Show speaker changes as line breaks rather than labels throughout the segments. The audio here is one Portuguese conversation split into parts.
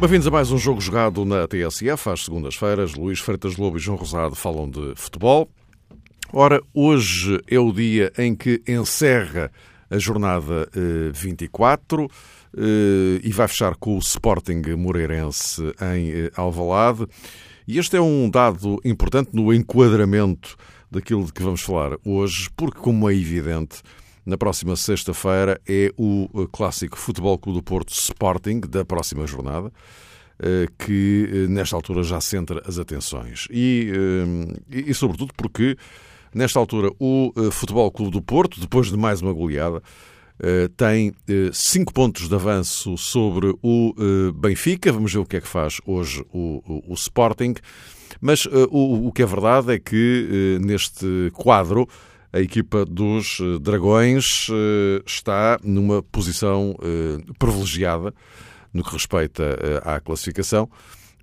Bem-vindos a mais um jogo jogado na TSF, às segundas-feiras. Luís Freitas Lobo e João Rosado falam de futebol. Ora, hoje é o dia em que encerra a jornada 24 eh, eh, e vai fechar com o Sporting Moreirense em eh, Alvalade. E este é um dado importante no enquadramento daquilo de que vamos falar hoje, porque, como é evidente, na próxima sexta-feira é o clássico Futebol Clube do Porto Sporting da próxima jornada que nesta altura já centra as atenções. E, eh, e, sobretudo porque nesta altura o Futebol Clube do Porto, depois de mais uma goleada, tem cinco pontos de avanço sobre o Benfica. Vamos ver o que é que faz hoje o, o, o Sporting. Mas o, o que é verdade é que neste quadro a equipa dos Dragões está numa posição privilegiada no que respeita eh, à classificação,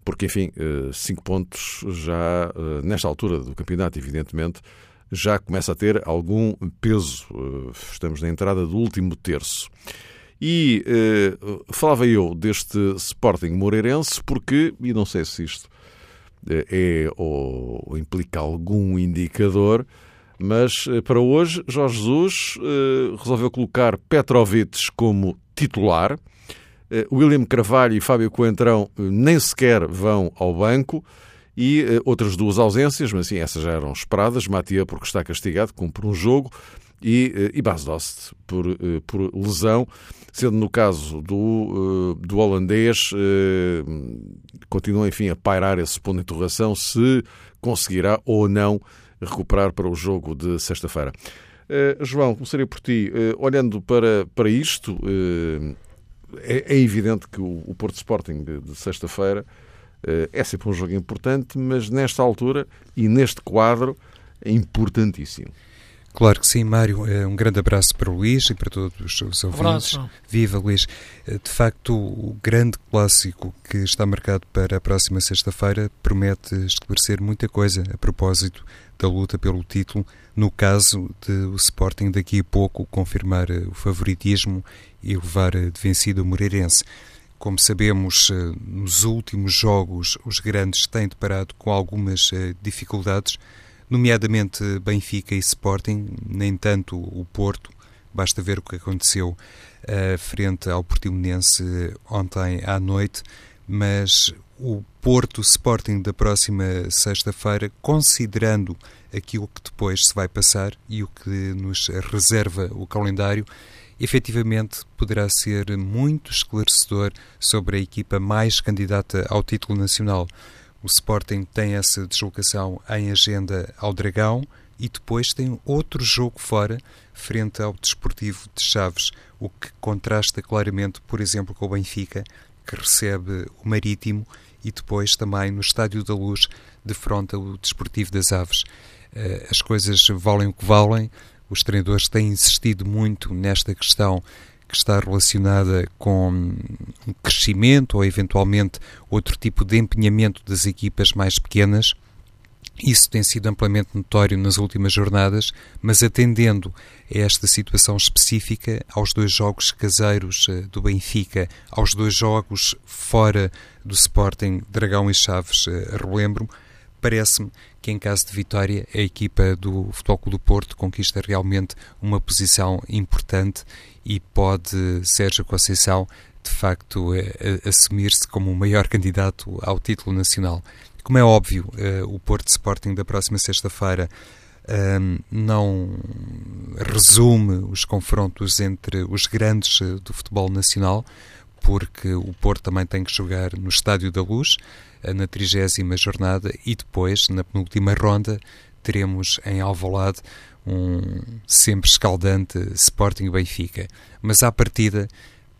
porque, enfim, eh, cinco pontos já, eh, nesta altura do campeonato, evidentemente, já começa a ter algum peso. Estamos na entrada do último terço. E falava eu deste Sporting Moreirense porque, e não sei se isto é ou implica algum indicador, mas para hoje Jorge Jesus resolveu colocar Petrovic como titular eh, William Carvalho e Fábio Coentrão eh, nem sequer vão ao banco e eh, outras duas ausências, mas sim, essas já eram esperadas. Matia porque está castigado, cumpre um jogo, e, e Bas Dost por, por lesão, sendo no caso do, do holandês, continua, enfim, a pairar esse ponto de interrogação se conseguirá ou não recuperar para o jogo de sexta-feira. Uh, João, começaria por ti. Uh, olhando para, para isto, uh, é, é evidente que o, o Porto Sporting de, de sexta-feira uh, é sempre um jogo importante, mas nesta altura e neste quadro é importantíssimo.
Claro que sim, Mário. É um grande abraço para o Luís e para todos os ouvintes.
Abraço.
Viva, Luís. Eh, de facto, o grande clássico que está marcado para a próxima sexta-feira promete esclarecer muita coisa a propósito da luta pelo título, no caso de o Sporting daqui a pouco confirmar eh, o favoritismo e levar eh, de vencido o Moreirense. Como sabemos, eh, nos últimos jogos os grandes têm deparado com algumas dificuldades, nomeadamente Benfica e Sporting, nem tanto o Porto. Basta ver o que aconteceu uh, frente ao Portimonense ontem à noite, mas o Porto Sporting da próxima sexta-feira, considerando aquilo que depois se vai passar e o que nos reserva o calendário, efetivamente poderá ser muito esclarecedor sobre a equipa mais candidata ao título nacional. O Sporting tem essa deslocação em agenda ao Dragão e depois tem outro jogo fora, frente ao Desportivo de Chaves, o que contrasta claramente, por exemplo, com o Benfica, que recebe o Marítimo e depois também no Estádio da Luz defronta o Desportivo das Aves. Eh, as coisas valem o que valem, os treinadores têm insistido muito nesta questão que está relacionada com um crescimento ou eventualmente outro tipo de empenhamento das equipas mais pequenas. Isso tem sido amplamente notório nas últimas jornadas, mas atendendo a esta situação específica, aos dois jogos caseiros eh, do Benfica, aos dois jogos fora do Sporting Dragão e Chaves, eh, relembro, parece-me que em caso de vitória a equipa do Futebol Clube do Porto conquista realmente uma posição importante e pode Sérgio Conceição de facto eh, assumir-se como o maior candidato ao título nacional. Como é óbvio, o Porto Sporting da próxima sexta-feira não resume os confrontos entre os grandes eh, do futebol nacional, porque o Porto também tem que jogar no Estádio da Luz, eh, na trigésima jornada, e depois, na penúltima ronda, teremos em Alvalade um sempre escaldante Sporting Benfica. Mas à partida,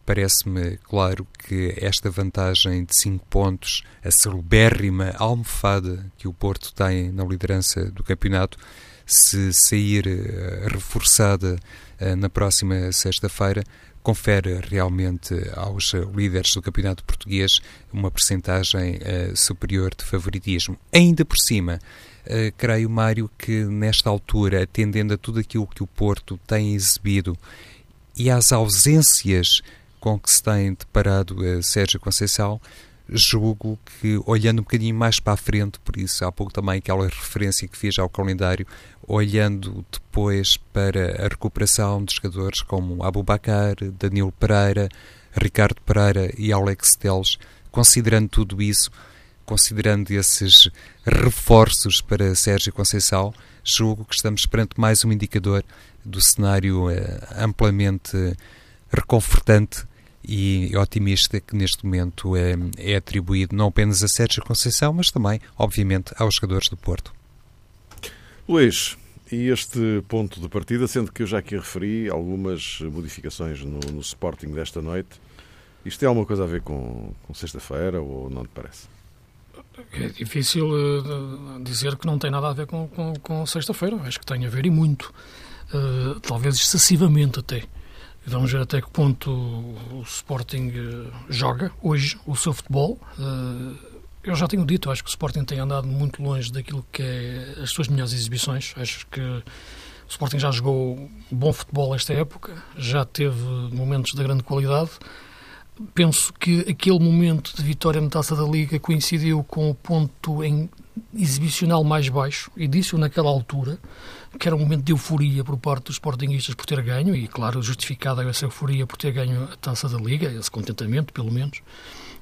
parece-me claro que esta vantagem de 5 pontos, a celebérrima almofada que o Porto tem na liderança do campeonato, se sair uh, reforçada uh, na próxima sexta-feira, confere realmente aos líderes do campeonato português uma percentagem uh, superior de favoritismo. Ainda por cima, uh, creio, Mário, que nesta altura, atendendo a tudo aquilo que o Porto tem exibido e às ausências com que se tem deparado uh, Sérgio Conceição, julgo que, olhando um bocadinho mais para a frente, por isso há pouco também aquela referência que fiz ao calendário, olhando depois para a recuperação de jogadores como Abubacar, Danilo Pereira, Ricardo Pereira e Alex Teles, considerando tudo isso, considerando esses reforços para Sérgio Conceição, julgo que estamos perante mais um indicador do cenário eh, amplamente reconfortante e otimista que neste momento é, é atribuído não apenas a Sérgio Conceição, mas também, obviamente, aos jogadores do Porto.
Luís, e este ponto de partida, sendo que eu já aqui referi algumas modificações no, no Sporting desta noite, isto tem alguma coisa a ver com, com sexta-feira ou não te parece?
É difícil uh, dizer que não tem nada a ver com, com, com sexta-feira. Acho que tem a ver e muito. Uh, talvez excessivamente até. Vamos ver até que ponto o Sporting uh, joga hoje o seu futebol. eu já tenho dito, acho que o Sporting tem andado muito longe daquilo que é as suas melhores exibições. Acho que o Sporting já jogou bom futebol esta época, já teve momentos de grande qualidade penso que aquele momento de vitória na Taça da Liga coincidiu com o ponto em exibicional mais baixo, e disse-o naquela altura, que era um momento de euforia por parte dos Sportingistas por ter ganho, e claro, justificada essa euforia por ter ganho a Taça da Liga, esse contentamento, pelo menos,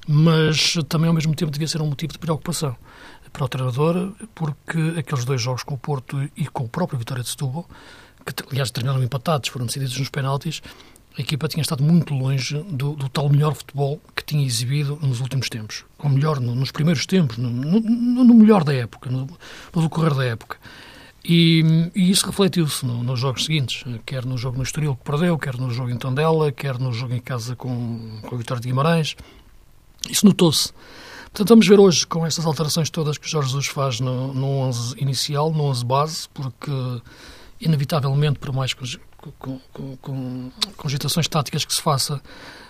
mas também ao mesmo tempo devia ser um motivo de preocupação para o treinador, porque aqueles dois jogos com o Porto e com o próprio Vitória de Setúbal, que aliás terminaram empatados, foram decididos nos penaltis, a equipa tinha estado muito longe do, do, tal melhor futebol que tinha exibido nos últimos tempos. Ou melhor, no, nos primeiros tempos, no, no, no, melhor da época, no, decorrer da época. E, e isso refletiu-se nos jogos seguintes, quer no jogo no Estoril que perdeu, quer no jogo em Tondela, quer no jogo em casa com, com a Vitória de Guimarães. Isso notou-se. Portanto, vamos ver hoje com estas alterações todas que Jorge Jesus faz no, no 11 inicial, no 11 base, porque inevitavelmente, por mais com, com, com, com agitações táticas que se faça,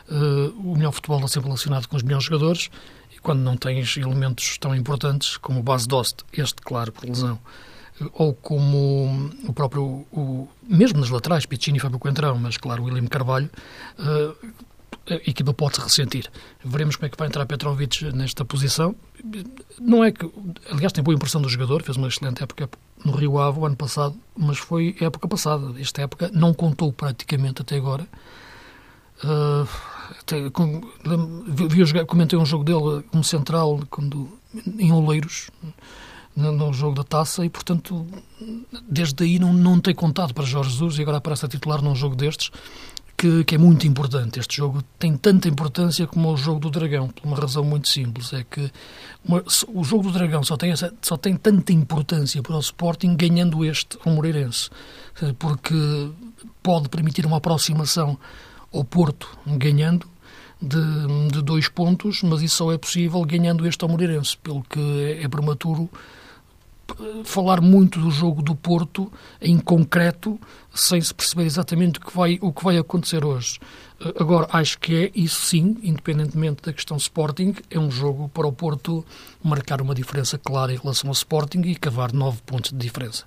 uh, o melhor futebol é sempre relacionado com os melhores jogadores e quando não tens elementos tão importantes como o base Dost, este, claro, por lesão, uh, ou como o próprio, o, mesmo nas laterais, Piccini e Fábio Coentrão, mas claro, o William Carvalho, uh, a equipa pode se ressentir. Veremos como é que vai entrar Petrovic nesta posição. Não é que, aliás, tem boa impressão do jogador, fez uma excelente época no Rio Ave o ano passado, mas foi época passada. Esta época não contou praticamente até agora. Uh, até, com, vi, vi, comentei um jogo dele como central quando, em Oleiros, no, no, jogo da taça, e portanto, desde aí não, não tem contado para Jorge Jesus e agora aparece a titular num jogo destes que, que, é muito importante. Este jogo tem tanta importância como o jogo do Dragão, por uma razão muito simples. É que uma, o jogo do Dragão só tem, essa, só tem tanta importância para o Sporting ganhando este ao Moreirense, porque pode permitir uma aproximação ao Porto ganhando de, de dois pontos, mas isso só é possível ganhando este ao Moreirense, pelo que é, é prematuro falar muito do jogo do Porto em concreto, sem se perceber exatamente o que vai, o que vai acontecer hoje. Eh, agora, acho que é, isso sim, independentemente da questão Sporting, é um jogo para o Porto marcar uma diferença clara em relação ao Sporting e cavar nove pontos de diferença.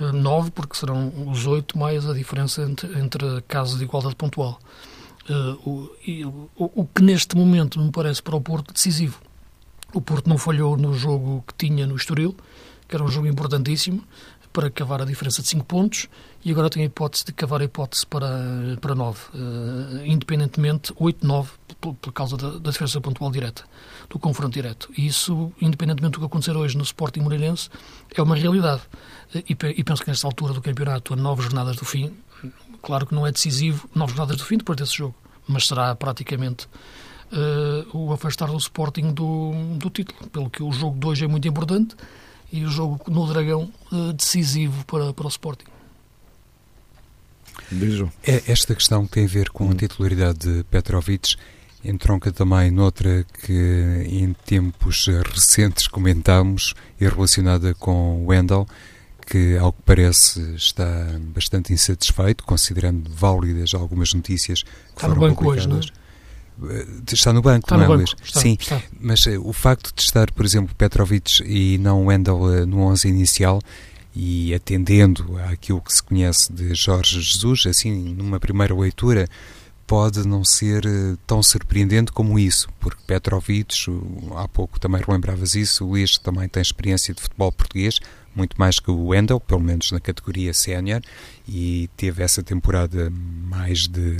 Eh, nove, porque serão os oito mais a diferença entre, entre casos de igualdade pontual. Uh, o, e, o, o que neste momento me parece para o Porto decisivo. O Porto não falhou no jogo que tinha no Estoril, que era um jogo importantíssimo para cavar a diferença de 5 pontos e agora tem a hipótese de cavar a hipótese para, para 9, uh, eh, independentemente 8-9 por, por, causa da, da, diferença pontual direta, do confronto direto. E isso, independentemente do que acontecer hoje no Sporting Moreirense, é uma realidade. E, e penso que nesta altura do campeonato, a nove jornadas do fim, claro que não é decisivo, nove jornadas do fim depois desse jogo, mas será praticamente uh, o afastar do Sporting do, do título, pelo que o jogo de hoje é muito importante e o jogo no Dragão uh, decisivo para, para o Sporting.
É, esta questão tem a ver com a titularidade de Petrovic, entronca também noutra que em tempos recentes comentámos e relacionada com Wendel, que, ao que parece, está bastante insatisfeito, considerando válidas algumas notícias que
está
foram
no banco
publicadas.
hoje,
não é? Está no banco,
está
não
no
é,
banco. Está,
Sim,
está.
mas uh, o facto de estar, por exemplo, Petrovic e não Wendel uh, no 11 inicial e atendendo àquilo que se conhece de Jorge Jesus, assim, numa primeira leitura, pode não ser uh, tão surpreendente como isso, porque Petrovic, há pouco também relembravas isso, o Luís também tem experiência de futebol português, muito mais que o Wendel, pelo menos na categoria sénior, e teve essa temporada mais de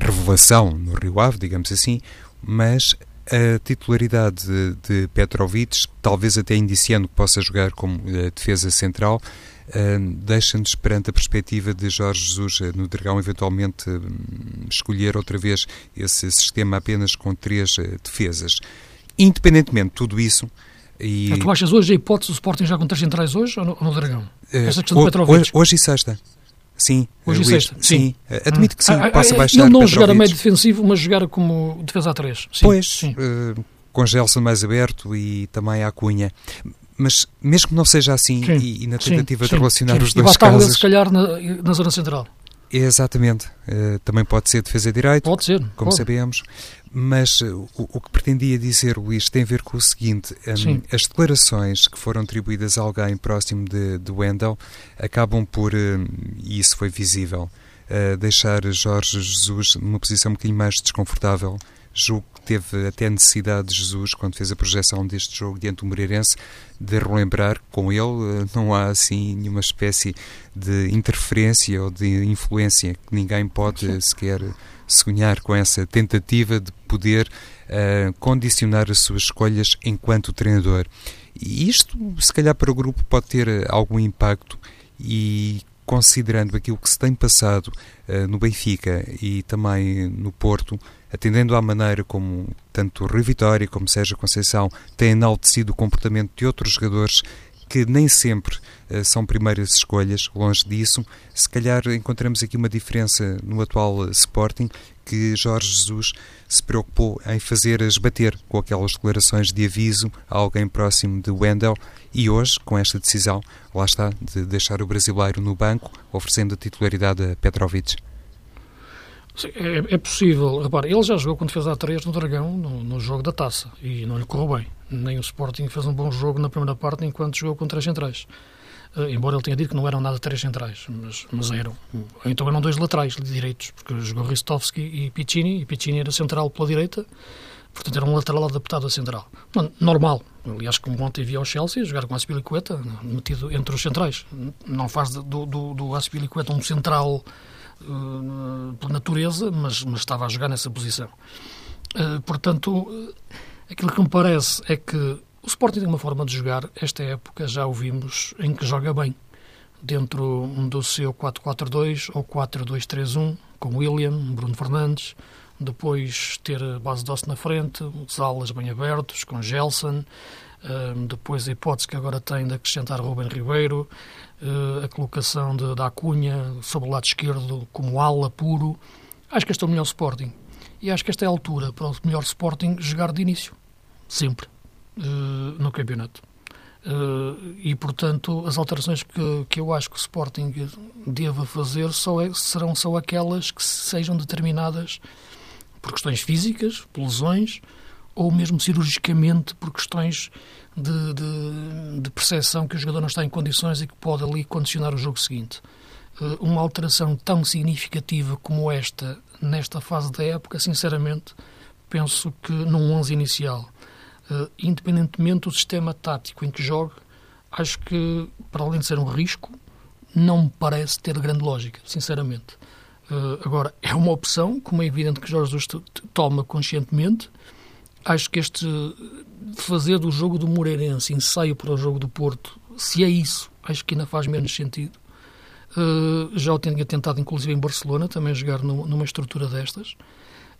revelação no Rio Ave, digamos assim, mas a titularidade de, de Petrovic, talvez até indiciando que possa jogar como uh, defesa central, uh, deixa-nos perante a perspectiva de Jorge Jesus uh, no Dragão eventualmente escolher outra vez esse sistema apenas com três defesas. Independentemente de tudo isso, e...
Tu achas hoje a hipótese do Sporting já com três centrais hoje ou no, no Dragão? Essa questão
Uh,
do Petrovic.
Hoje, hoje e sexta. Sim.
Hoje
Luís,
sexta.
Sim. Admito que sim,
ah,
possa
ah,
baixar
Ele não
Petrovic.
jogar a meio defensivo, mas jogar como defesa a três. Sim,
pois,
sim.
Uh, com Gelson mais aberto e também a Cunha. Mas mesmo que não seja assim,
sim,
e, e, na tentativa
sim,
de relacionar
sim.
os dois
e bastava
casos...
se calhar na, na zona central.
Exatamente. Uh, também pode ser defesa direito,
pode ser,
como
pode.
sabemos. Mas uh, o, o, que pretendia dizer, Luís, tem a ver com o seguinte: um, as declarações que foram atribuídas a alguém próximo de, de Wendell acabam por, uh, e isso foi visível, uh, deixar Jorge Jesus numa posição um bocadinho mais desconfortável. Julgo que teve até necessidade de Jesus, quando fez a projeção deste jogo diante do Moreirense, de relembrar que com ele não há assim nenhuma espécie de interferência ou de influência que ninguém pode sequer sonhar com essa tentativa de poder uh, condicionar as suas escolhas enquanto treinador. E isto, se calhar, para o grupo pode ter algum impacto e considerando aquilo que se tem passado uh, no Benfica e também no Porto, atendendo à maneira como tanto o Rio Vitória como Sérgio Conceição têm enaltecido o comportamento de outros jogadores que nem sempre uh, são primeiras escolhas, longe disso. Se calhar encontramos aqui uma diferença no atual uh, Sporting, que Jorge Jesus se preocupou em fazer esbater com aquelas declarações de aviso a alguém próximo de Wendell e hoje, com esta decisão, lá está, de deixar o brasileiro no banco, oferecendo a titularidade a Petrovic.
É, é, possível. Repara, ele já jogou quando fez a 3 no Dragão, no, no, jogo da taça, e não lhe correu bem. Nem o Sporting fez um bom jogo na primeira parte enquanto jogou com três centrais. Uh, embora ele tenha dito que não eram nada três centrais, mas, mas eram. Então eram dois laterais direitos, porque jogou Ristovski e Piccini, e Piccini era central pela direita, portanto era um lateral adaptado a central. Normal. Aliás, como ontem vi ao Chelsea, jogar com Aspilicueta, metido entre os centrais. Não faz do, do, do Aspilicueta um central Uh, por natureza, mas, mas, estava a jogar nessa posição. Uh, portanto, uh, aquilo que me parece é que o Sporting tem uma forma de jogar, esta época já o vimos, em que joga bem, dentro do seu 4-4-2 ou 4-2-3-1, com William, Bruno Fernandes, depois ter base osso na frente, os alas bem abertos, com Gelson, depois a hipótese que agora tem de acrescentar Ruben Ribeiro, Uh, a colocação de, da Acunha sobre o lado esquerdo como ala puro. Acho que este é o melhor Sporting. E acho que esta é a altura para o melhor Sporting jogar de início. Sempre. Uh, no campeonato. Uh, e, portanto, as alterações que, que eu acho que o Sporting deva fazer só é, serão só aquelas que sejam determinadas por questões físicas, por lesões, ou mesmo cirurgicamente por questões de, de, de percepção que o jogador não está em condições e que pode ali condicionar o jogo seguinte. Uh, uma alteração tão significativa como esta, nesta fase da época, sinceramente, penso que num 11 inicial, uh, independentemente do sistema tático em que jogue, acho que, para além de ser um risco, não me parece ter grande lógica, sinceramente. Uh, agora, é uma opção, como é evidente que Jorge Jesus toma conscientemente. Acho que este fazer do jogo do Moreirense ensaio para o jogo do Porto, se é isso, acho que ainda faz menos sentido. Uh, já o tinha tentado, inclusive, em Barcelona, também jogar no, numa estrutura destas.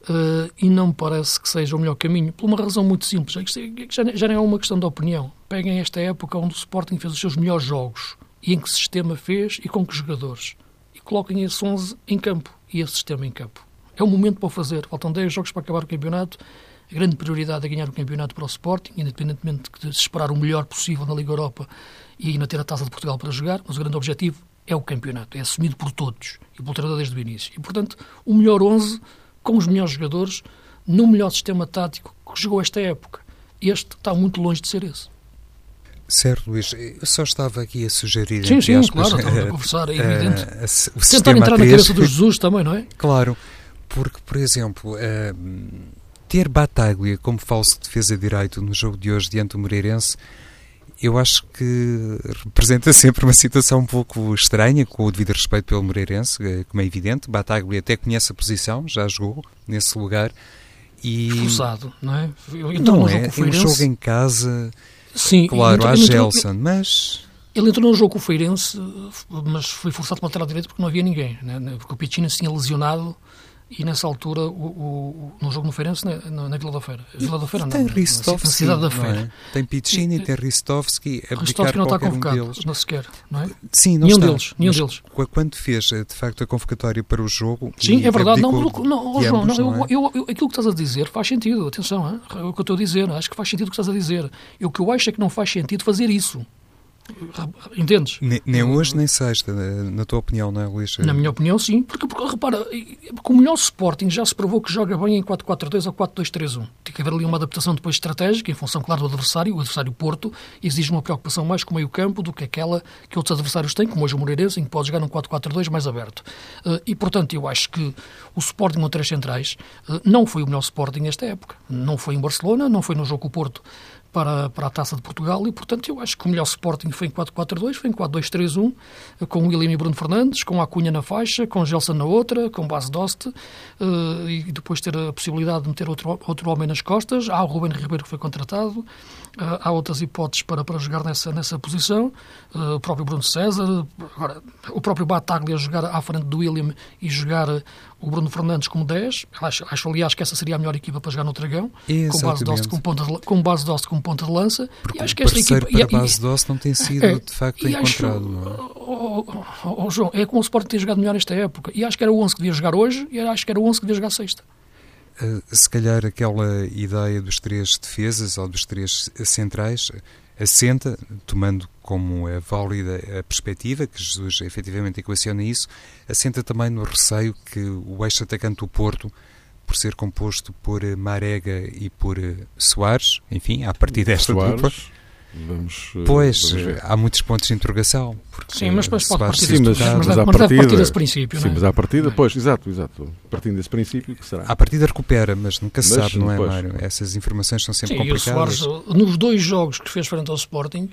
Uh, e não me parece que seja o melhor caminho, por uma razão muito simples. É que já, já não é uma questão de opinião. Peguem esta época onde o Sporting fez os seus melhores jogos e em que sistema fez e com que jogadores. E coloquem esse 11 em campo e esse sistema em campo. É o momento para o fazer. Faltam 10 jogos para acabar o campeonato A grande prioridade é ganhar o campeonato para o Sporting, independentemente de se esperar o melhor possível na Liga Europa e ainda ter a Taça de Portugal para jogar, mas o grande objetivo é o campeonato, é assumido por todos e pelo treinador desde o início. E, portanto, o melhor 11 com os melhores jogadores no melhor sistema tático que jogou esta época. Este está muito longe de ser esse.
Certo, Luís. Eu só estava aqui a sugerir.
Sim, sim,
aspas,
claro, estamos a conversar, é evidente. Uh,
o
Tentar entrar na cabeça do Jesus também, não é?
Claro, porque, por exemplo, uh, ter Bataglia como falso defesa direito no jogo de hoje diante do Moreirense, eu acho que representa sempre uma situação um pouco estranha, com o devido respeito pelo Moreirense, eh, como é evidente. Bataglia até conhece a posição, já jogou nesse lugar.
E... Forçado, não é?
Então, não é, é um jogo em casa
Sim,
claro, há Gelson, mas...
Ele entrou no jogo com o Feirense, mas foi forçado para o lateral direito porque não havia ninguém, né? porque o Pichina se tinha lesionado e nessa altura, o, o, no jogo no Feirense, na, na Vila da Feira. Vila da Feira
e tem
não,
Ristovski,
cidade da Feira.
É? Tem Piccini, tem Ristovski,
Ristovski não está convocado, um não sequer, não é?
Sim, não
nenhum
está.
Deles, nenhum deles.
Quando fez, eh, de facto, a convocatória para o jogo...
Sim, é verdade. Não, não, não, João, não, eu, é? eu, eu, aquilo que estás a dizer faz sentido, atenção, hein? é o que eu estou a dizer, acho que faz sentido o que estás a dizer. Eu, o que eu acho é que não faz sentido fazer isso. Entendes?
Nem, nem hoje, nem sexta, na tua opinião, não é, Luís?
Na minha opinião, sim. Porque, porque repara, com o melhor Sporting já se provou que joga bem em 4-4-2 ou 4-2-3-1. Tem que haver ali uma adaptação depois estratégica, em função, claro, do adversário. O adversário Porto exige uma preocupação mais com o meio-campo do que aquela que outros adversários têm, como hoje o Moreirense, em que pode jogar num 4-4-2 mais aberto. Eh, e, portanto, eu acho que o Sporting com três centrais eh, não foi o melhor Sporting nesta época. Não foi em Barcelona, não foi no jogo com o Porto para, para a Taça de Portugal e, portanto, eu acho que o melhor Sporting foi em 4-4-2, foi em 4-2-3-1, com o William e Bruno Fernandes, com a Cunha na faixa, com Gelson na outra, com base Dost, uh, e depois ter a possibilidade de meter outro, outro homem nas costas. Há o Ruben Ribeiro que foi contratado, uh, há outras hipóteses para, para jogar nessa, nessa posição, uh, o próprio Bruno César, agora, o próprio Bataglia jogar à frente do William e jogar o Bruno Fernandes como 10. Acho, acho, aliás, que essa seria a melhor equipa para jogar no Dragão, com base Dost com ponta de, com base Dost como ponta de lança.
Porque e acho que esta equipa para e, base Dost não tem sido é, de facto encontrado. Acho, é?
oh, oh, oh, João, é com o Sport ter jogado melhor esta época. E acho que era o 11 que devia jogar hoje e acho que era o 11 que devia jogar sexta.
Uh, se calhar aquela ideia dos três defesas ou dos três centrais assenta, tomando como é válida a perspectiva, que Jesus efetivamente equaciona isso, assenta também no receio que o eixo atacante do Porto, por ser composto por Marega e por Soares, enfim, a partir desta Soares. dupla,
Vamos,
eh, pois, vamos há muitos pontos de interrogação.
Sim, mas depois pode partir,
sim,
mas,
mas, mas,
a partida, partir desse princípio.
Sim,
é?
mas à partida, pois, exato, exato. Partindo desse princípio, que será?
À partida recupera, mas nunca se sabe, não é, pois. Mário? Essas informações são sempre sim, complicadas.
E o Soares, nos dois jogos que fez frente ao Sporting,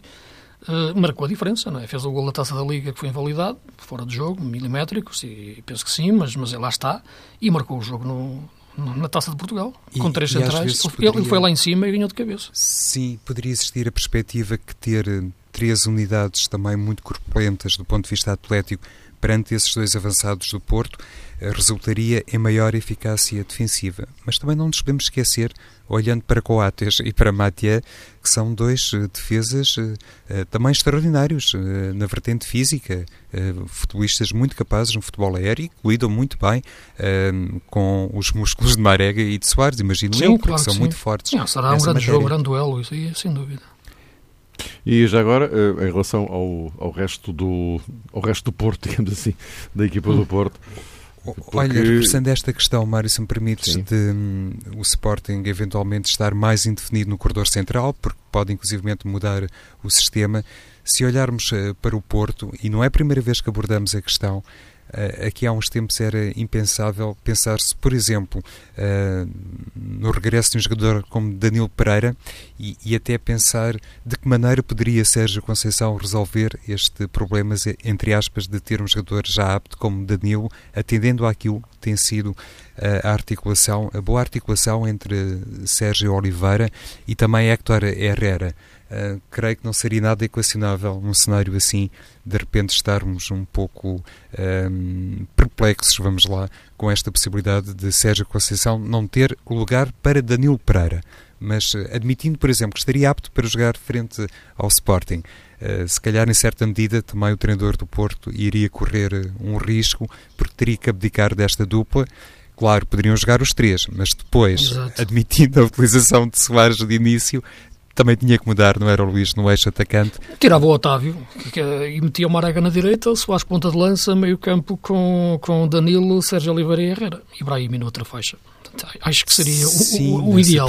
Uh, marcou a diferença, não é? Fez o gol da taça da Liga que foi invalidado, fora de jogo, milimétricos, e penso que sim, mas, mas ele lá está, e marcou o jogo no, na Taça de Portugal, e, com três centrais. Poderia... Ele foi lá em cima e ganhou de cabeça.
Sim, poderia existir a perspectiva que ter eh, três unidades também muito corpulentas do ponto de vista atlético perante esses dois avançados do Porto eh, resultaria em maior eficácia defensiva. Mas também não nos podemos esquecer, olhando para Coates e para Mathieu, que são dois eh, defesas uh, também extraordinários na vertente física, futebolistas muito capazes no futebol aéreo, que lidam muito bem com os músculos de Marega e de Soares, imagino sim, eu, porque claro são sim. muito fortes.
Sim, será um grande matéria. jogo, um grande duelo, isso aí, sem dúvida.
E já agora, em relação ao, ao, resto do, ao resto do Porto, digamos assim, da equipa do Porto,
porque... Olha, regressando a esta questão, Mário, se me permites, Sim. de um, o Sporting eventualmente estar mais indefinido no corredor central, porque pode inclusivamente mudar o sistema. Se olharmos uh, para o Porto, e não é a primeira vez que abordamos a questão, aqui há uns tempos era impensável pensar-se, por exemplo, uh, no regresso de um jogador como Danilo Pereira e, e, até pensar de que maneira poderia Sérgio Conceição resolver este problema, entre aspas, de ter um jogador já apto como Danilo, atendendo àquilo que tem sido uh, a articulação, a boa articulação entre Sérgio Oliveira e também Héctor Herrera. Uh, creio que não seria nada equacionável num cenário assim, de repente estarmos um pouco um, perplexos, vamos lá, com esta possibilidade de Sérgio Conceição não ter lugar para Danilo Pereira. Mas uh, admitindo, por exemplo, que estaria apto para jogar frente ao Sporting, uh, se calhar em certa medida também o treinador do Porto iria correr um risco, porque teria que abdicar desta dupla Claro, poderiam jogar os três, mas depois, Exato. admitindo a utilização de Soares de início, também tinha que mudar, não era o Luís no eixo atacante.
Tirava o Otávio e metia o Marega na direita, o Soares ponta de lança, meio campo com, com Danilo, Sérgio Oliveira e Herrera. E Brahim na outra faixa. Acho que seria Sim, o, o ideal,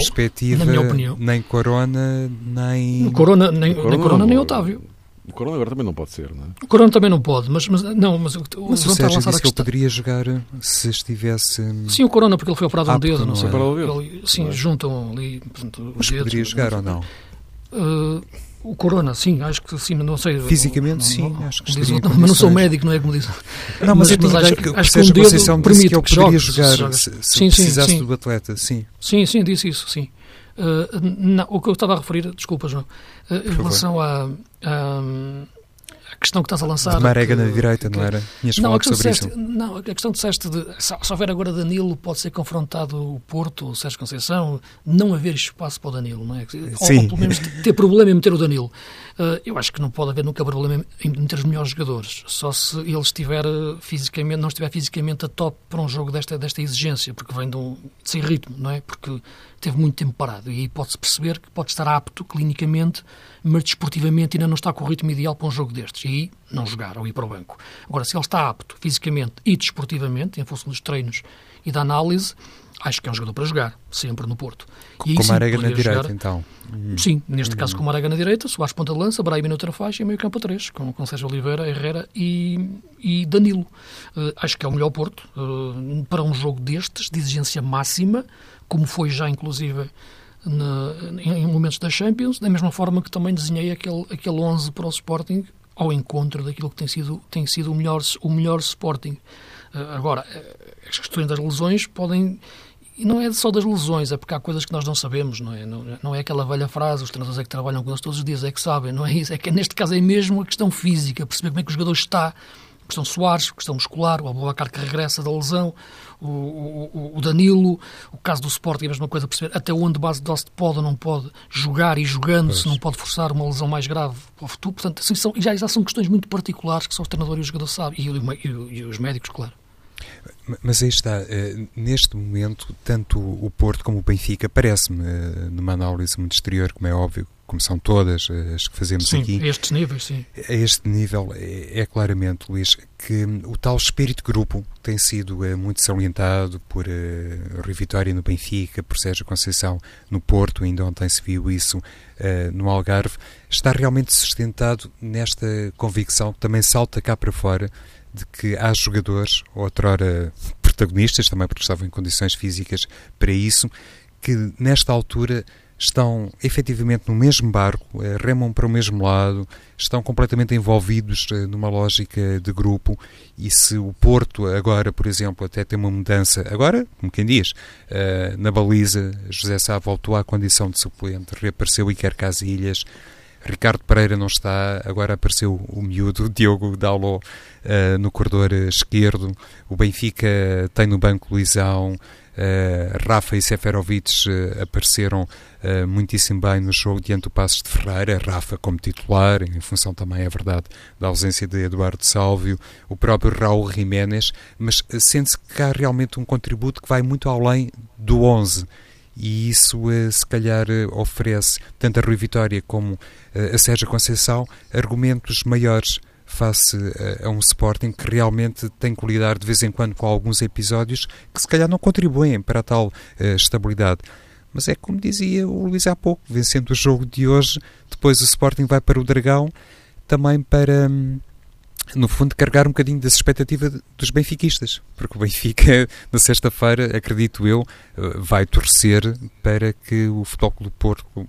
na minha opinião.
Nem Corona, nem...
Corona, nem, Corona, nem, Corona, nem Otávio.
O Corona agora também não pode ser, não é?
O Corona também não pode, mas, mas não, mas,
mas o Sérgio disse que ele poderia jogar se estivesse...
Sim, o Corona, porque ele foi operado um dedo, não,
sei.
É? Ele, sim, é? juntam ali portanto,
Mas dedos, poderia jogar ou não?
Uh, o Corona, sim, acho que sim, não sei.
Fisicamente, sim,
não,
acho que
diz, não, Mas não sou médico, não é como diz.
Não, mas, mas eu tenho acho, que, acho que um dedo permite que ele poderia jogar se, se, sim, precisasse sim, sim. do atleta, sim.
Sim, sim, disse isso, sim. Uh, não, o que eu estava a referir, desculpa, João, uh, em relação a, a, a questão que estás a lançar.
De Marega que, na direita, que, não era? Tinhas não, sobre
disseste,
isso.
Não, a questão que disseste de se, se houver agora Danilo, pode ser confrontado o Porto, o Sérgio Conceição, não haver espaço para o Danilo, não é? Sim. Ou, ou pelo menos ter problema em meter o Danilo. Uh, eu acho que não pode haver nunca problema em meter os melhores jogadores, só se ele estiver eh, fisicamente, não estiver fisicamente a top para um jogo desta, desta exigência, porque vem de um, sem ritmo, não é? Porque teve muito tempo parado e aí pode-se perceber que pode estar apto clinicamente, mas desportivamente ainda não está com o ritmo ideal para um jogo destes. E aí não jogar ou ir para o banco. Agora, se ele está apto fisicamente e desportivamente, em função dos treinos e da análise, acho que é um jogador para jogar, sempre no Porto.
E com Marega na direita, jogar, então?
Sim, neste hum. caso com Marega na direita, Soares ponta de lança, Brahim na outra faixa e meio campo a três, com, com Sérgio Oliveira, Herrera e, e Danilo. Uh, acho que é o melhor Porto uh, para um jogo destes, de exigência máxima, como foi já, inclusive, na, em, em, momentos da Champions, da mesma forma que também desenhei aquele, aquele 11 para o Sporting, ao encontro daquilo que tem sido, tem sido o, melhor, o melhor Sporting. Uh, agora, as questões das lesões podem e não é só das lesões, é porque há coisas que nós não sabemos, não é? Não, não é aquela velha frase, os treinadores é que trabalham com nós todos os dias, é que sabem, não é isso? É que neste caso é mesmo a questão física, perceber como é que o jogador está, questão Soares, a questão muscular, o Abubacar que regressa da lesão, o, o, o, Danilo, o caso do Sporting, a mesma coisa, perceber até onde base de pode ou não pode jogar e jogando, se não pode forçar uma lesão mais grave para o futuro. Portanto, assim, são, já, já são questões muito particulares que só o treinador e o jogador sabem, e, e, e os médicos, claro.
Mas aí está, eh, neste momento, tanto o Porto como o Benfica, parece-me, eh, numa análise muito exterior, como é óbvio, como são todas eh, as que fazemos
sim,
aqui.
A estes níveis, sim.
A este nível é, é, claramente, Luís, que o tal espírito de grupo tem sido muito salientado por uh, Rui Vitória no Benfica, por Sérgio Conceição no Porto, ainda ontem se viu isso uh, no Algarve, está realmente sustentado nesta convicção que também salta cá para fora de que há jogadores, outrora protagonistas, também porque estavam em condições físicas para isso, que nesta altura estão efetivamente no mesmo barco, eh, remam para o mesmo lado, estão completamente envolvidos eh, numa lógica de grupo. E se o Porto agora, por exemplo, até tem uma mudança, agora, como quem diz, eh, na baliza, José Sá voltou à condição de suplente, reapareceu Iker Casilhas, Ricardo Pereira não está, agora apareceu o miúdo, Diogo Dallo, uh, no corredor esquerdo. O Benfica tem no banco Luizão. Uh, Rafa e Seferovic uh, apareceram uh, muitíssimo bem no jogo diante do Passos de Ferreira, Rafa como titular, em função também, é verdade, da ausência de Eduardo Sálvio, o próprio Raul Jiménez, mas sente-se que há realmente um contributo que vai muito além do 11 e isso eh, se calhar eh, oferece tanto a Rui Vitória como eh, a Sérgio Conceição argumentos maiores face a, um Sporting que realmente tem que lidar de vez em quando com alguns episódios que se calhar não contribuem para a tal estabilidade. Mas é como dizia o Luís há pouco, vencendo o jogo de hoje, depois o Sporting vai para o Dragão também para hum, no fundo, carregar um bocadinho dessa expectativa dos benfiquistas, porque o Benfica, na sexta-feira, acredito eu, eh, vai torcer para que o Futebol Clube do Porto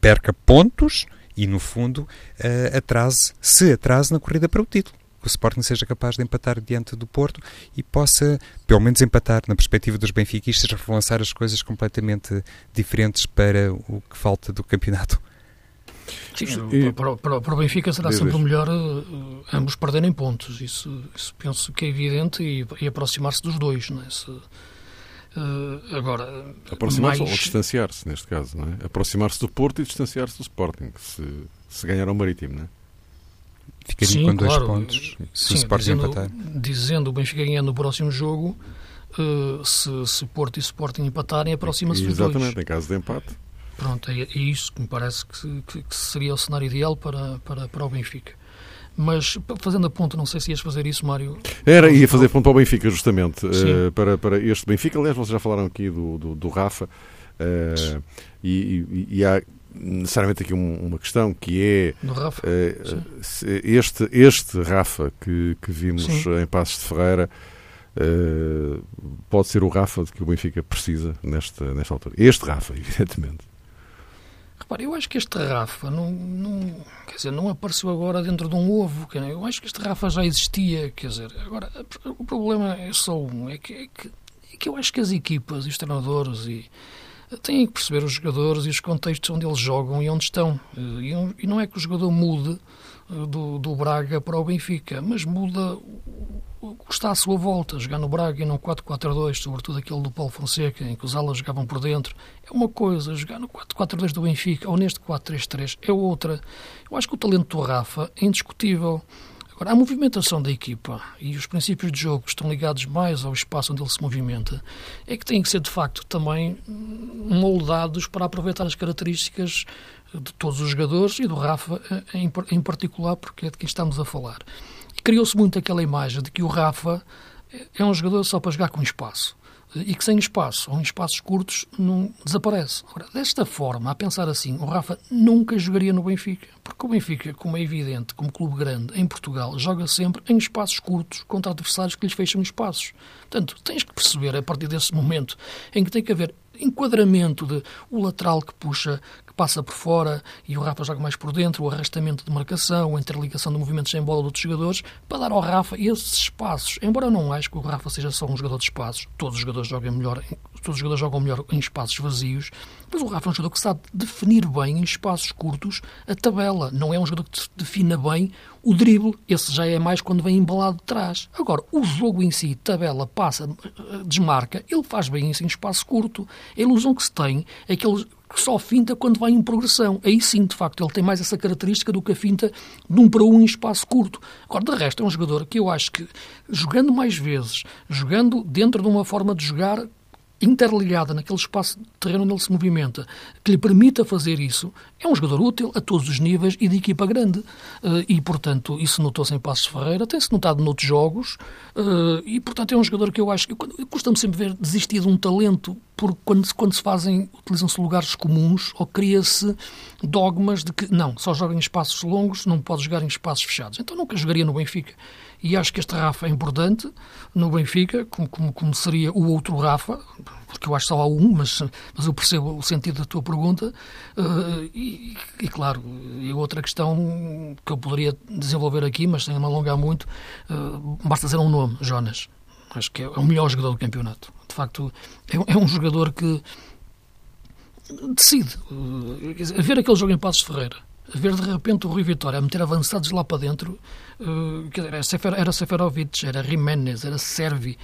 perca pontos e, no fundo, eh, atrase, se atrase na corrida para o título. Que o Sporting seja capaz de empatar diante do Porto e possa, pelo menos, empatar na perspectiva dos benfiquistas, relançar as coisas completamente diferentes para o que falta do campeonato.
Sim, e, para, para, para, o Benfica será sempre o melhor uh, ambos perderem pontos. Isso, isso, penso que é evidente e, e aproximar-se dos dois. Não é? Se, uh, agora,
aproximar-se mais... ou distanciar-se, neste caso, não é? Aproximar-se do Porto e distanciar-se do Sporting, se, se ganhar o Marítimo, não é?
Ficaria com dois claro. pontos se Sim, o Sporting
dizendo,
empatar.
Dizendo o Benfica ganhando no próximo jogo, uh, se, se Porto e Sporting empatarem, aproxima-se dos
dois. Exatamente, em caso de empate.
Pronto, é, é isso que me parece que, que, que, seria o cenário ideal para, para, para o Benfica. Mas, fazendo a ponto, não sei se ias fazer isso, Mário.
Era, ia fazer ponto ao Benfica, justamente. Uh, para, para este Benfica, aliás, vocês já falaram aqui do, do, do Rafa. Uh, e, e, e, há necessariamente aqui uma questão que é
Rafa,
uh, este, este Rafa que, que vimos sim. em Passos de Ferreira pode ser o Rafa de que o Benfica precisa nesta, nesta altura. Este Rafa, evidentemente.
Repare, eu acho que este Rafa não, não, quer dizer, não apareceu agora dentro de um ovo. Eu acho que este Rafa já existia. Quer dizer, agora o problema é só um: é que, é que, é que eu acho que as equipas e os treinadores e, têm que perceber os jogadores e os contextos onde eles jogam e onde estão. E, e não é que o jogador mude eh, do, do Braga para o Benfica, mas muda o que está à sua volta. Jogar no Braga e no 4-4-2, sobretudo aquele do Paulo Fonseca, em que os alas jogavam por dentro, é uma coisa. Jogar no 4-4-2 do Benfica ou neste 4-3-3 é outra. Eu acho que o talento do Rafa é indiscutível. Agora, a movimentação da equipa e os princípios de jogo que estão ligados mais ao espaço onde ele se movimenta é que têm que ser, de facto, também moldados para aproveitar as características de todos os jogadores e do Rafa em particular, porque é de quem estamos a falar criou-se muito aquela imagem de que o Rafa é um jogador só para jogar com espaço e que sem espaço, ou em espaços curtos, não desaparece. Desta forma, a pensar assim, o Rafa nunca jogaria no Benfica, porque o Benfica, como é evidente, como clube grande em Portugal, joga sempre em espaços curtos contra adversários que lhes fecham espaços. Portanto, tens que perceber, a partir desse momento, em que tem que haver enquadramento de o lateral que puxa, passa por fora e o Rafa joga mais por dentro, o arrastamento de marcação, a interligação de movimentos em bola de outros jogadores, para dar ao Rafa esses espaços. Embora eu não acho que o Rafa seja só um jogador de espaços, todos os jogadores jogam melhor, todos os jogadores jogam melhor em espaços vazios, mas o Rafa é um jogador que sabe definir bem em espaços curtos a tabela. Não é um jogador que defina bem o drible. Esse já é mais quando vem embalado de trás. Agora, o jogo em si, tabela, passa, desmarca, ele faz bem isso em espaço curto. A ilusão que se tem é que ele só finta quando vai em progressão. Aí sim, de facto, ele tem mais essa característica do que a finta de um para um em espaço curto. Agora, de resto, é um jogador que eu acho que, jogando mais vezes, jogando dentro de uma forma de jogar interligada naquele espaço de terreno onde ele se movimenta, que lhe permita fazer isso, é um jogador útil a todos os níveis e de equipa grande. Uh, e, portanto, isso notou-se em Passos Ferreira, tem-se notado noutros jogos, uh, e, portanto, é um jogador que eu acho que custa-me sempre ver desistir de um talento, porque quando, quando se fazem, utilizam-se lugares comuns ou cria-se dogmas de que, não, só joga em espaços longos, não pode jogar em espaços fechados. Então nunca jogaria no Benfica. E acho que este Rafa é importante no Benfica, como, como, como seria o outro Rafa, porque eu acho que só há um, mas, mas eu percebo o sentido da tua pergunta. Uh, e, e, claro, e outra questão que eu poderia desenvolver aqui, mas sem me alongar muito, uh, basta dizer um nome, Jonas. Acho que é o melhor jogador do campeonato. De facto, é, é um jogador que decide. Uh, ver aquele jogo em Passos Ferreira, ver de repente o Rui Vitória a meter avançados lá para dentro, uh, era, Sefer, era Seferovic, era Jiménez, era Servi,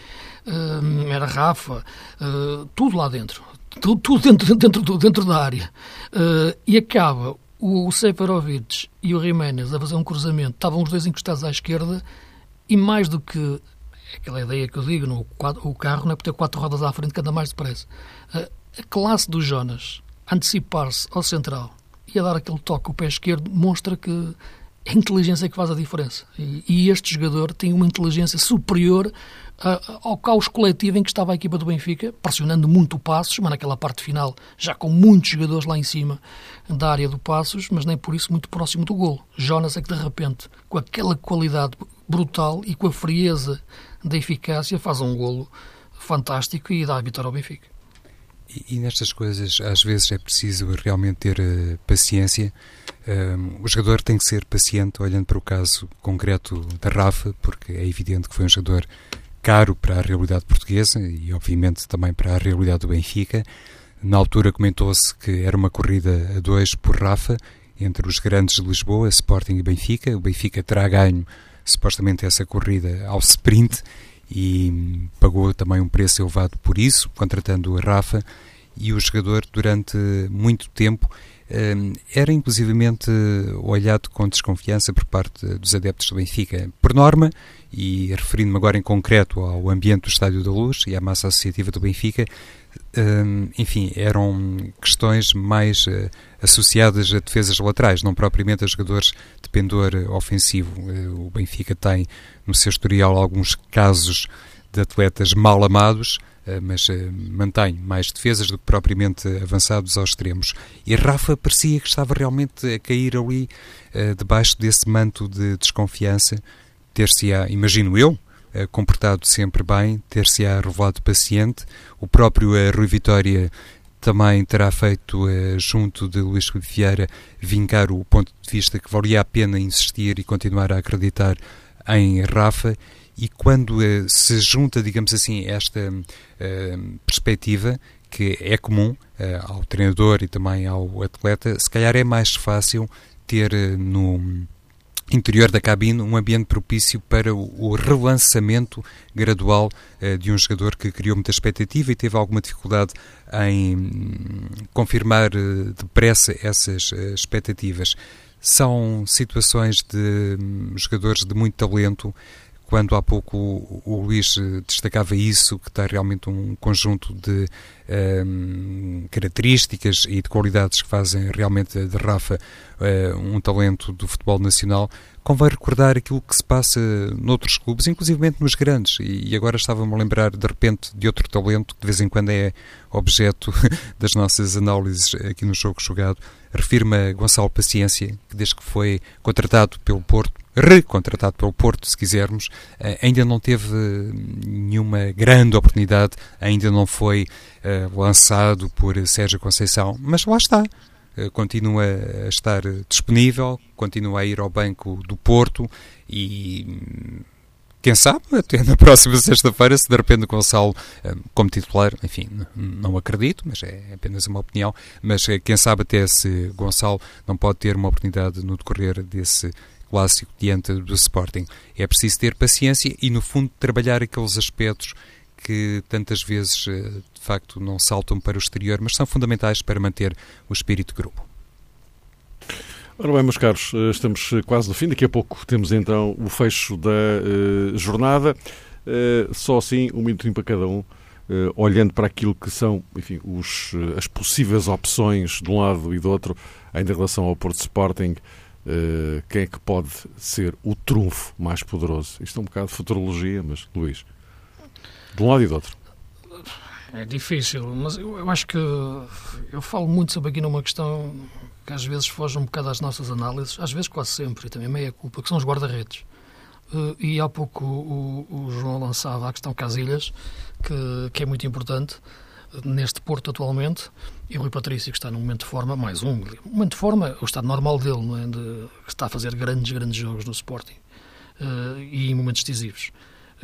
uh, era Rafa, uh, tudo lá dentro, tudo, tudo dentro, dentro, dentro da área. e acaba o, o Seferovic e o Jiménez a fazer um cruzamento, estavam os dois encostados à esquerda e mais do que aquela ideia que eu digo, no, o carro não é por ter quatro rodas à frente que anda mais depressa. a classe do Jonas antecipar-se ao central e a dar aquele toque com o pé esquerdo mostra que a inteligência que faz a diferença. E, e este jogador tem uma inteligência superior uh, ao caos coletivo em que estava a equipa do Benfica, pressionando muito o Passos, mas naquela parte final, já com muitos jogadores lá em cima da área do Passos, mas nem por isso muito próximo do golo. Jonas é que de repente, com aquela qualidade brutal e com a frieza da eficácia, faz um golo fantástico e dá a vitória ao Benfica.
E, e, nestas coisas, às vezes, é preciso realmente ter uh, paciência. Um, o jogador tem que ser paciente, olhando para o caso concreto da Rafa, porque é evidente que foi um jogador caro para a realidade portuguesa e, obviamente, também para a realidade do Benfica. Na altura comentou-se que era uma corrida a dois por Rafa, entre os grandes de Lisboa, Sporting e Benfica. O Benfica terá ganho, supostamente, essa corrida ao sprint e pagou também um preço elevado por isso, contratando a Rafa e o jogador durante muito tempo era inclusivamente olhado com desconfiança por parte dos adeptos do Benfica. Por norma, e referindo-me agora em concreto ao ambiente do Estádio da Luz e à massa associativa do Benfica, enfim, eram questões mais uh, associadas a defesas laterais, não propriamente a jogadores de pendor ofensivo. Uh, o Benfica tem no seu historial alguns casos de atletas mal amados, mas mantém mais defesas do que propriamente avançados aos extremos. E Rafa parecia que estava realmente a cair ali debaixo desse manto de desconfiança, ter-se-á, imagino eu, eh, comportado sempre bem, ter-se-á revelado paciente. O próprio eh, Rui Vitória também terá feito, eh, junto de Luís Vieira, vincar o ponto de vista que valia a pena insistir e continuar a acreditar em Rafa. E quando se junta, digamos assim, esta perspectiva, que é comum ao treinador e também ao atleta, se calhar é mais fácil ter no interior da cabine um ambiente propício para o, relançamento gradual uh, de um jogador que criou muita expectativa e teve alguma dificuldade em hum, confirmar uh, depressa essas uh, expectativas. São situações de um, jogadores de muito talento quando há pouco o, o Luís destacava isso, que está realmente um conjunto de um, características e de qualidades que fazem realmente de Rafa uh, um talento do futebol nacional, convém recordar aquilo que se passa noutros clubes, inclusive nos grandes. E, agora estava-me a lembrar, de repente, de outro talento que de vez em quando é objeto das nossas análises aqui no jogo jogado. Refirma Gonçalo Paciência, que desde que foi contratado pelo Porto, recontratado pelo Porto, se quisermos, eh, ainda não teve nenhuma grande oportunidade, ainda não foi uh, lançado por Sérgio Conceição, mas lá está. Uh, continua a estar disponível, continua a ir ao banco do Porto e quem sabe, até na próxima sexta-feira, se de repente o Gonçalo, como titular, enfim, não acredito, mas é apenas uma opinião, mas quem sabe até se Gonçalo não pode ter uma oportunidade no decorrer desse clássico diante do Sporting. É preciso ter paciência e, no fundo, trabalhar aqueles aspectos que tantas vezes, eh, facto, não saltam para o exterior, mas são fundamentais para manter o espírito de grupo.
Ora bem, meus caros, eh, estamos quase no fim. Daqui a pouco temos então o fecho da uh, jornada. Uh, só assim, um minutinho para cada um, uh, olhando para aquilo que são, enfim, os, as possíveis opções de um lado e do outro, ainda em relação ao Porto Sporting. Quem é que pode ser o trunfo mais poderoso? Isto é um bocado de futurologia, mas Luís, de um lado e do outro.
É difícil, mas eu, eu acho que eu falo muito sobre aqui numa questão que às vezes foge um bocado às nossas análises, às vezes quase sempre, e também meia culpa, que são os guarda-redes. Uh, e há pouco o, o, João lançava a questão Casilhas, que, que é muito importante neste Porto atualmente, e o Rui Patrício, que está num momento de forma, mais um, um momento de forma, o estado normal dele, não é? de, que está a fazer grandes, grandes jogos no Sporting uh, e em momentos decisivos.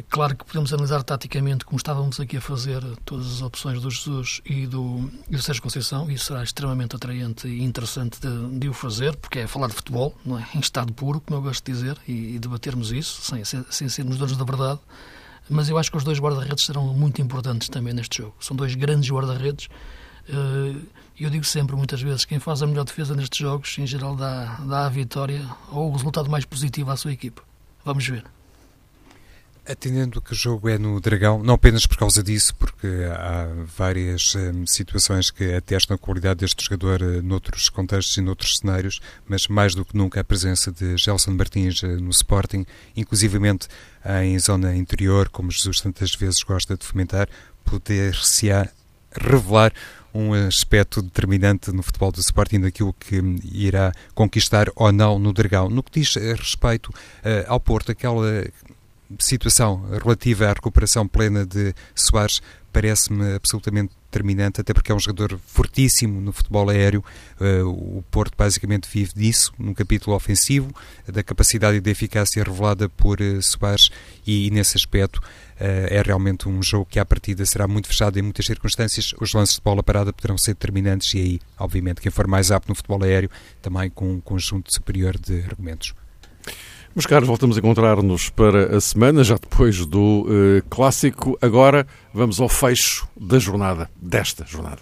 Claro que podemos analisar taticamente, como estávamos aqui a fazer, todas as opções do Jesus e do, e do Sérgio Conceição, e isso será extremamente atraente e interessante de, de, o fazer, porque é falar de futebol, não é? em estado puro, como eu gosto de dizer, e, e debatermos isso, sem, sem, sermos donos da verdade mas eu acho que os dois guarda-redes serão muito importantes também neste jogo. São dois grandes guarda-redes. Eh, eu digo sempre, muitas vezes, quem faz a melhor defesa nestes jogos, em geral, dá, dá a vitória ou o resultado mais positivo à sua equipa. Vamos ver.
Atendendo que o jogo é no Dragão, não apenas por causa disso, porque há várias um, situações que atestam a qualidade deste jogador uh, noutros contextos e noutros cenários, mas mais do que nunca a presença de Gelson Martins uh, no Sporting, inclusivamente em zona interior, como Jesus tantas vezes gosta de fomentar, poder-se-á revelar um aspecto determinante no futebol do Sporting daquilo que irá conquistar ou não no Dragão. No que diz respeito uh, ao Porto, aquela situação relativa à recuperação plena de Soares parece-me absolutamente determinante, até porque é um jogador fortíssimo no futebol aéreo. Uh, o Porto basicamente vive disso, num capítulo ofensivo, da capacidade e da eficácia revelada por uh, Soares, e, nesse aspecto uh, é realmente um jogo que, à partida, será muito fechado em muitas circunstâncias. Os lances de bola parada poderão ser determinantes, e aí, obviamente, quem for mais apto no futebol aéreo, também com um conjunto superior de argumentos.
Meus caros, voltamos a encontrar-nos para a semana, já depois do uh, clássico. Agora vamos ao fecho da jornada, desta jornada.